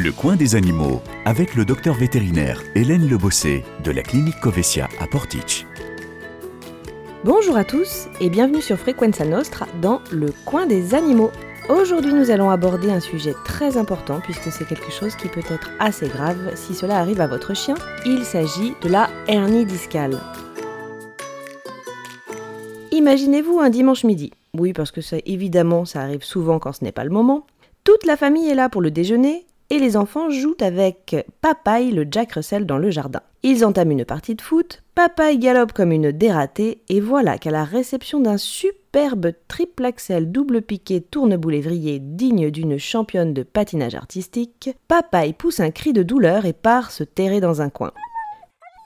Le coin des animaux avec le docteur vétérinaire Hélène Lebossé de la clinique Covesia à Portich. Bonjour à tous et bienvenue sur Frequenza Nostra dans Le coin des animaux. Aujourd'hui nous allons aborder un sujet très important puisque c'est quelque chose qui peut être assez grave si cela arrive à votre chien. Il s'agit de la hernie discale. Imaginez-vous un dimanche midi. Oui parce que ça évidemment ça arrive souvent quand ce n'est pas le moment. Toute la famille est là pour le déjeuner et les enfants jouent avec Papaye le Jack Russell dans le jardin. Ils entament une partie de foot, Papaye galope comme une dératée, et voilà qu'à la réception d'un superbe triple axel double piqué tourneboule évrier digne d'une championne de patinage artistique, Papaye pousse un cri de douleur et part se terrer dans un coin.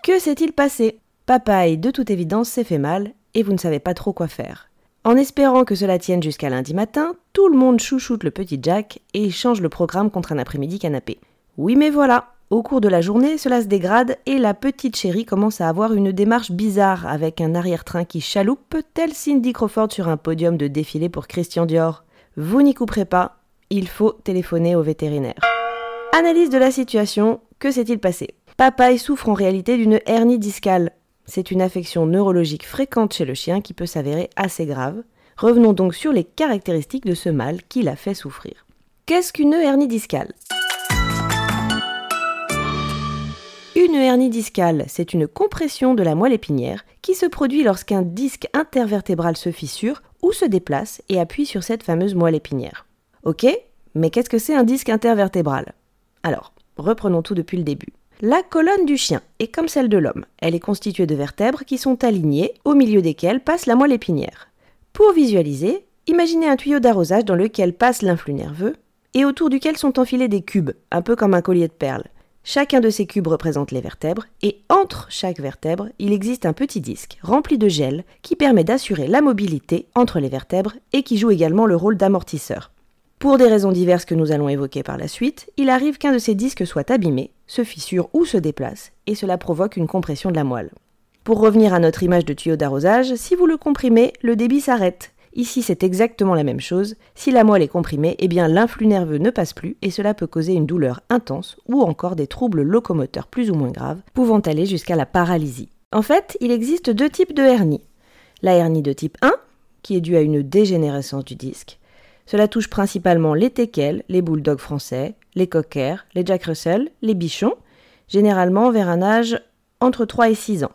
Que s'est-il passé? Papaye, de toute évidence, s'est fait mal, et vous ne savez pas trop quoi faire. En espérant que cela tienne jusqu'à lundi matin, tout le monde chouchoute le petit Jack et change le programme contre un après-midi canapé. Oui mais voilà, au cours de la journée, cela se dégrade et la petite chérie commence à avoir une démarche bizarre avec un arrière-train qui chaloupe, tel Cindy Crawford sur un podium de défilé pour Christian Dior. Vous n'y couperez pas, il faut téléphoner au vétérinaire. Analyse de la situation, que s'est-il passé? Papaye souffre en réalité d'une hernie discale, c'est une affection neurologique fréquente chez le chien qui peut s'avérer assez grave. Revenons donc sur les caractéristiques de ce mal qui l'a fait souffrir. Qu'est-ce qu'une hernie discale? Une hernie discale, c'est une compression de la moelle épinière qui se produit lorsqu'un disque intervertébral se fissure ou se déplace et appuie sur cette fameuse moelle épinière. Ok, mais qu'est-ce que c'est un disque intervertébral? Alors, reprenons tout depuis le début. La colonne du chien est comme celle de l'homme. Elle est constituée de vertèbres qui sont alignées, au milieu desquelles passe la moelle épinière. Pour visualiser, imaginez un tuyau d'arrosage dans lequel passe l'influx nerveux et autour duquel sont enfilés des cubes, un peu comme un collier de perles. Chacun de ces cubes représente les vertèbres, et entre chaque vertèbre, il existe un petit disque rempli de gel qui permet d'assurer la mobilité entre les vertèbres et qui joue également le rôle d'amortisseur. Pour des raisons diverses que nous allons évoquer par la suite, il arrive qu'un de ces disques soit abîmé, se fissure ou se déplace, et cela provoque une compression de la moelle. Pour revenir à notre image de tuyau d'arrosage, si vous le comprimez, le débit s'arrête. Ici, c'est exactement la même chose. Si la moelle est comprimée, eh bien l'influx nerveux ne passe plus et cela peut causer une douleur intense ou encore des troubles locomoteurs plus ou moins graves, pouvant aller jusqu'à la paralysie. En fait, il existe deux types de hernie. La hernie de type 1, qui est due à une dégénérescence du disque, cela touche principalement les teckels, les bulldogs français, les cockers, les jack russell, les bichons, généralement vers un âge entre 3 et 6 ans.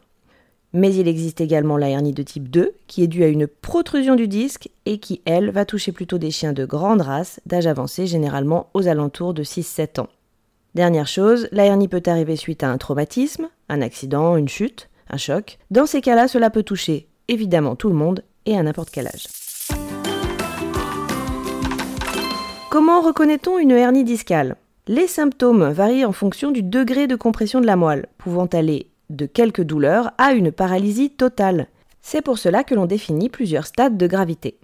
Mais il existe également la hernie de type 2, qui est due à une protrusion du disque et qui, elle, va toucher plutôt des chiens de grande race, d'âge avancé, généralement aux alentours de 6-7 ans. Dernière chose, la hernie peut arriver suite à un traumatisme, un accident, une chute, un choc. Dans ces cas-là, cela peut toucher évidemment tout le monde et à n'importe quel âge. Comment reconnaît-on une hernie discale? Les symptômes varient en fonction du degré de compression de la moelle, pouvant aller de quelques douleurs à une paralysie totale. C'est pour cela que l'on définit plusieurs stades de gravité.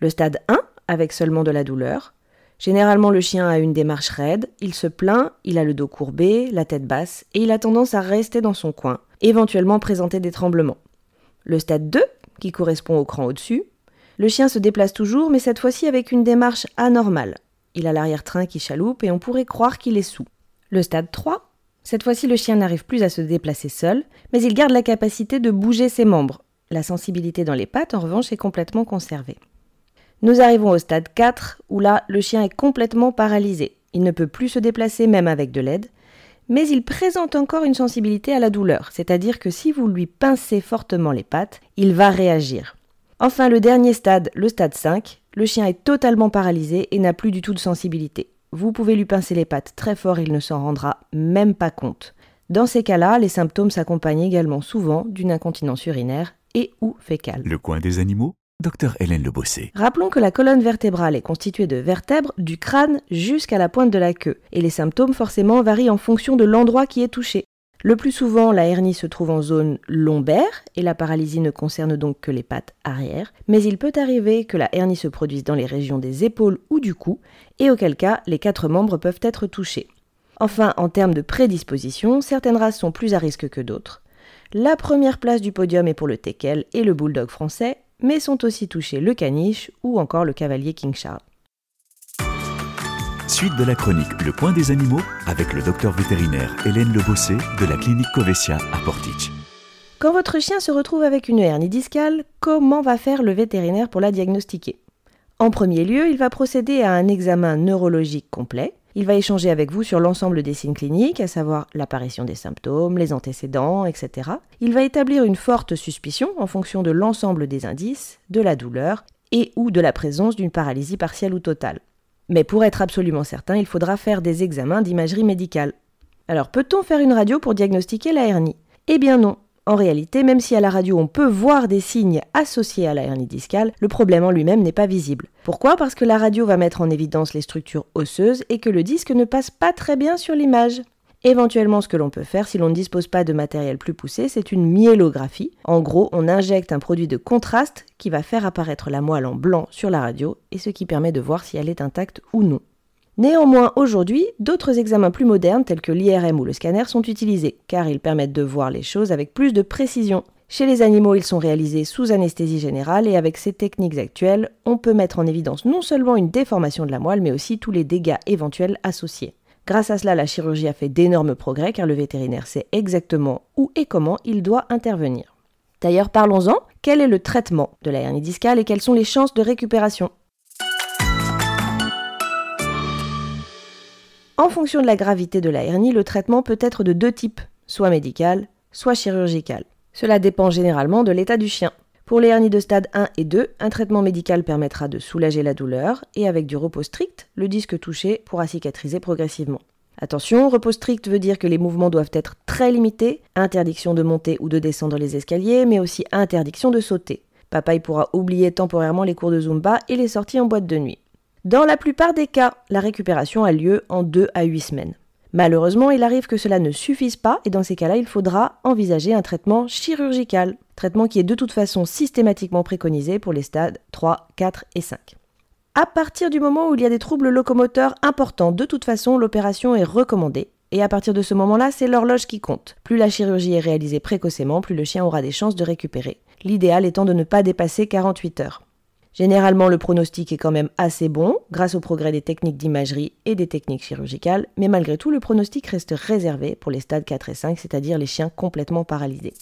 Le stade 1, avec seulement de la douleur. Généralement, le chien a une démarche raide, il se plaint, il a le dos courbé, la tête basse, et il a tendance à rester dans son coin, éventuellement présenter des tremblements. Le stade 2, qui correspond au cran au-dessus, le chien se déplace toujours, mais cette fois-ci avec une démarche anormale. Il a l'arrière-train qui chaloupe et on pourrait croire qu'il est sous. Le stade 3. Cette fois-ci, le chien n'arrive plus à se déplacer seul, mais il garde la capacité de bouger ses membres. La sensibilité dans les pattes, en revanche, est complètement conservée. Nous arrivons au stade 4, où là, le chien est complètement paralysé. Il ne peut plus se déplacer même avec de l'aide, mais il présente encore une sensibilité à la douleur, c'est-à-dire que si vous lui pincez fortement les pattes, il va réagir. Enfin, le dernier stade, le stade 5, le chien est totalement paralysé et n'a plus du tout de sensibilité. Vous pouvez lui pincer les pattes très fort, il ne s'en rendra même pas compte. Dans ces cas-là, les symptômes s'accompagnent également souvent d'une incontinence urinaire et ou fécale. Le coin des animaux? Docteur Hélène Lebossé. Rappelons que la colonne vertébrale est constituée de vertèbres du crâne jusqu'à la pointe de la queue, et les symptômes forcément varient en fonction de l'endroit qui est touché. Le plus souvent, la hernie se trouve en zone lombaire et la paralysie ne concerne donc que les pattes arrière, mais il peut arriver que la hernie se produise dans les régions des épaules ou du cou, et auquel cas les quatre membres peuvent être touchés. Enfin, en termes de prédisposition, certaines races sont plus à risque que d'autres. La première place du podium est pour le teckel et le bulldog français, mais sont aussi touchés le caniche ou encore le cavalier King. Suite de la chronique Le Coin des animaux avec le docteur vétérinaire Hélène Lebossé de la clinique Covesia à Portich. Quand votre chien se retrouve avec une hernie discale, comment va faire le vétérinaire pour la diagnostiquer? En premier lieu, il va procéder à un examen neurologique complet. Il va échanger avec vous sur l'ensemble des signes cliniques, à savoir l'apparition des symptômes, les antécédents, etc. Il va établir une forte suspicion en fonction de l'ensemble des indices, de la douleur et ou de la présence d'une paralysie partielle ou totale. Mais pour être absolument certain, il faudra faire des examens d'imagerie médicale. Alors peut-on faire une radio pour diagnostiquer la hernie? Eh bien non, en réalité, même si à la radio on peut voir des signes associés à la hernie discale, le problème en lui-même n'est pas visible. Pourquoi? Parce que la radio va mettre en évidence les structures osseuses et que le disque ne passe pas très bien sur l'image. Éventuellement, ce que l'on peut faire si l'on ne dispose pas de matériel plus poussé, c'est une myélographie. En gros, on injecte un produit de contraste qui va faire apparaître la moelle en blanc sur la radio et ce qui permet de voir si elle est intacte ou non. Néanmoins, aujourd'hui, d'autres examens plus modernes tels que l'IRM ou le scanner sont utilisés, car ils permettent de voir les choses avec plus de précision. Chez les animaux, ils sont réalisés sous anesthésie générale et avec ces techniques actuelles, on peut mettre en évidence non seulement une déformation de la moelle, mais aussi tous les dégâts éventuels associés. Grâce à cela, la chirurgie a fait d'énormes progrès car le vétérinaire sait exactement où et comment il doit intervenir. D'ailleurs, parlons-en. Quel est le traitement de la hernie discale et quelles sont les chances de récupération? En fonction de la gravité de la hernie, le traitement peut être de deux types, soit médical, soit chirurgical. Cela dépend généralement de l'état du chien. Pour les hernies de stade 1 et 2, un traitement médical permettra de soulager la douleur et avec du repos strict, le disque touché pourra cicatriser progressivement. Attention, repos strict veut dire que les mouvements doivent être très limités, interdiction de monter ou de descendre les escaliers, mais aussi interdiction de sauter. Papa pourra oublier temporairement les cours de Zumba et les sorties en boîte de nuit. Dans la plupart des cas, la récupération a lieu en 2 à 8 semaines. Malheureusement, il arrive que cela ne suffise pas et dans ces cas-là, il faudra envisager un traitement chirurgical, traitement qui est de toute façon systématiquement préconisé pour les stades 3, 4 et 5. À partir du moment où il y a des troubles locomoteurs importants, de toute façon, l'opération est recommandée. Et à partir de ce moment-là, c'est l'horloge qui compte. Plus la chirurgie est réalisée précocement, plus le chien aura des chances de récupérer. L'idéal étant de ne pas dépasser 48 heures. Généralement, le pronostic est quand même assez bon grâce au progrès des techniques d'imagerie et des techniques chirurgicales, mais malgré tout, le pronostic reste réservé pour les stades 4 et 5, c'est-à-dire les chiens complètement paralysés.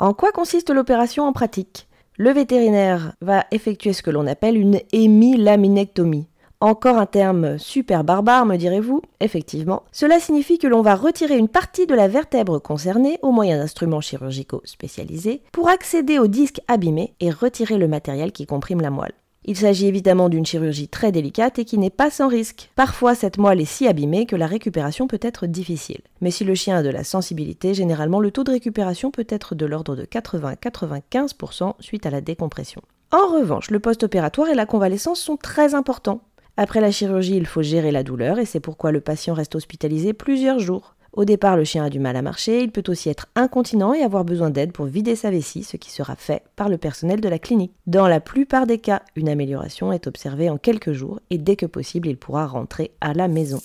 En quoi consiste l'opération en pratique? Le vétérinaire va effectuer ce que l'on appelle une hémilaminectomie. Encore un terme super barbare, me direz-vous Effectivement. Cela signifie que l'on va retirer une partie de la vertèbre concernée au moyen d'instruments chirurgicaux spécialisés pour accéder au disque abîmé et retirer le matériel qui comprime la moelle. Il s'agit évidemment d'une chirurgie très délicate et qui n'est pas sans risque. Parfois, cette moelle est si abîmée que la récupération peut être difficile. Mais si le chien a de la sensibilité, généralement le taux de récupération peut être de l'ordre de 80-95% suite à la décompression. En revanche, le post-opératoire et la convalescence sont très importants. Après la chirurgie, il faut gérer la douleur et c'est pourquoi le patient reste hospitalisé plusieurs jours. Au départ, le chien a du mal à marcher, il peut aussi être incontinent et avoir besoin d'aide pour vider sa vessie, ce qui sera fait par le personnel de la clinique. Dans la plupart des cas, une amélioration est observée en quelques jours et dès que possible, il pourra rentrer à la maison.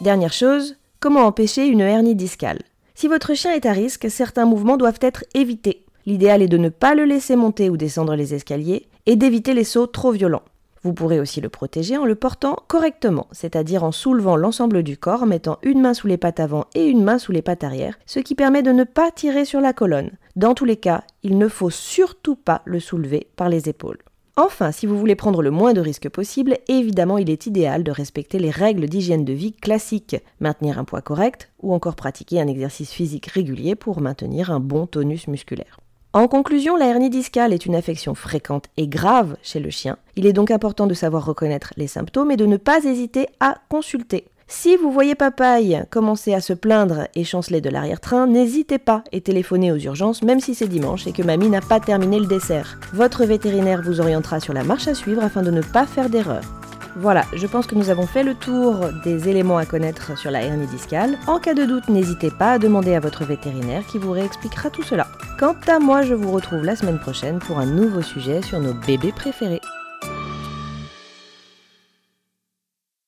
Dernière chose, comment empêcher une hernie discale? Si votre chien est à risque, certains mouvements doivent être évités. L'idéal est de ne pas le laisser monter ou descendre les escaliers et d'éviter les sauts trop violents. Vous pourrez aussi le protéger en le portant correctement, c'est-à-dire en soulevant l'ensemble du corps, mettant une main sous les pattes avant et une main sous les pattes arrière, ce qui permet de ne pas tirer sur la colonne. Dans tous les cas, il ne faut surtout pas le soulever par les épaules. Enfin, si vous voulez prendre le moins de risques possible, évidemment il est idéal de respecter les règles d'hygiène de vie classiques, maintenir un poids correct ou encore pratiquer un exercice physique régulier pour maintenir un bon tonus musculaire. En conclusion, la hernie discale est une affection fréquente et grave chez le chien. Il est donc important de savoir reconnaître les symptômes et de ne pas hésiter à consulter. Si vous voyez Papaye commencer à se plaindre et chanceler de l'arrière-train, n'hésitez pas et téléphonez aux urgences même si c'est dimanche et que mamie n'a pas terminé le dessert. Votre vétérinaire vous orientera sur la marche à suivre afin de ne pas faire d'erreur. Voilà, je pense que nous avons fait le tour des éléments à connaître sur la hernie discale. En cas de doute, n'hésitez pas à demander à votre vétérinaire qui vous réexpliquera tout cela. Quant à moi, je vous retrouve la semaine prochaine pour un nouveau sujet sur nos bébés préférés.